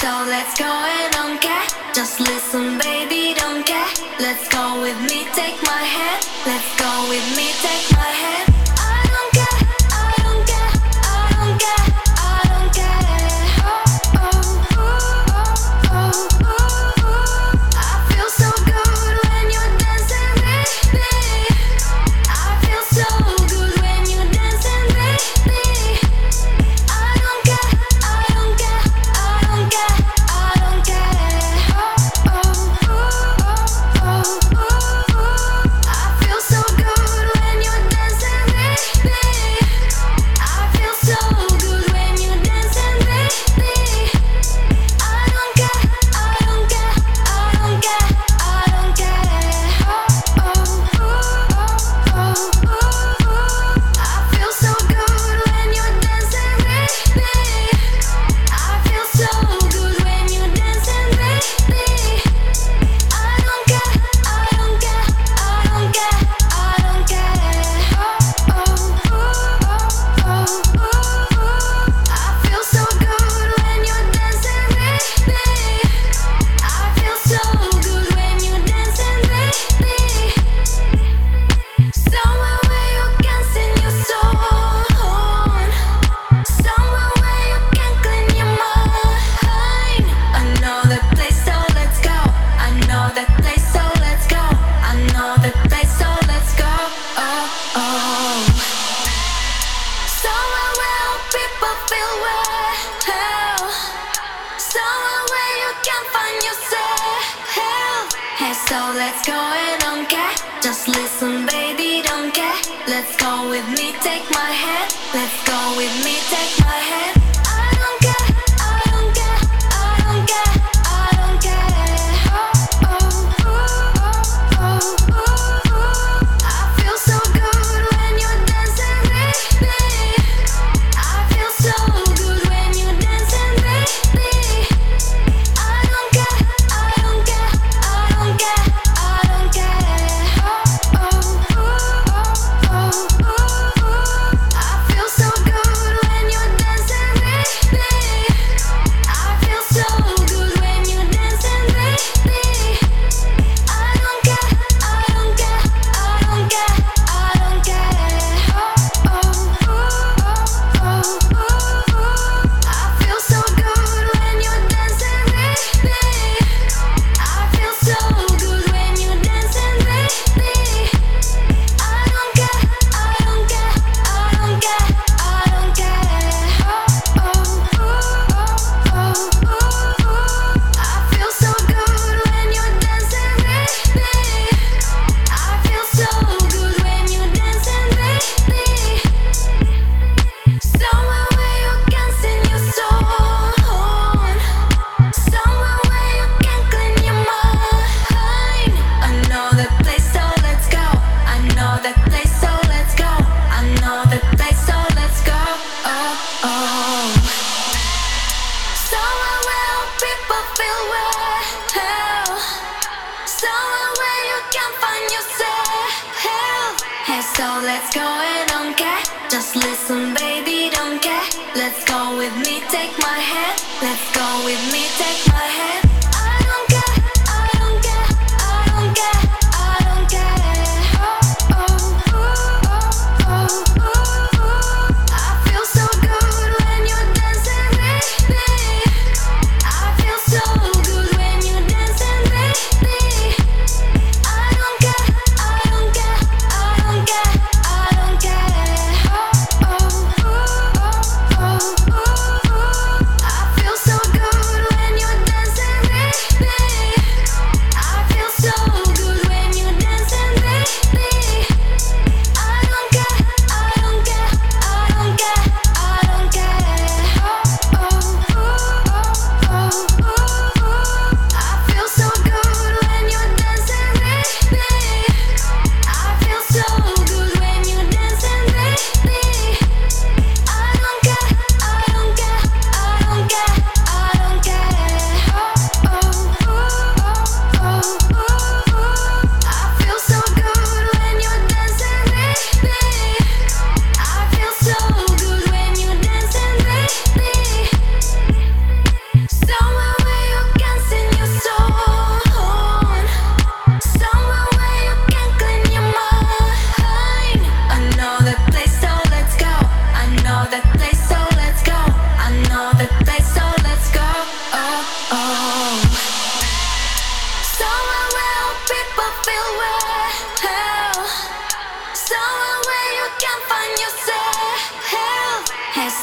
So let's go, and don't care. Just listen, baby, don't care. Let's go with me, take my hand. Let's go with me, take my Let's go and don't care. Just listen, baby, don't care. Let's go with me, take my hand. Let's go with me, take my Just listen, baby, don't care. Let's go with me, take my hand. Let's go with me, take my hand.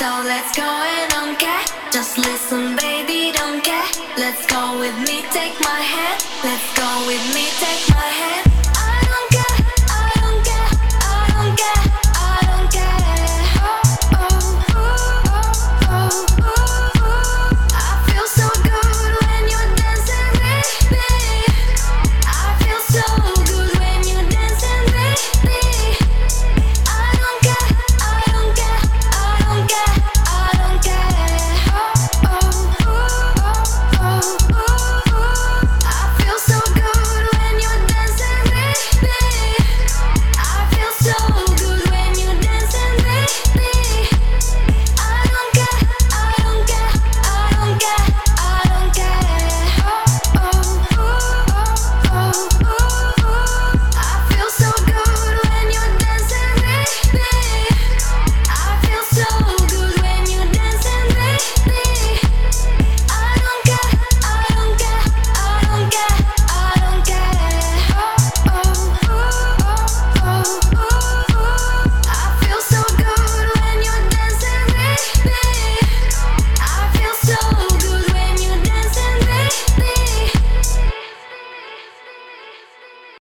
So let's go and don't care. Just listen, baby, don't care. Let's go with me, take my hand. Let's go with me, take my hand.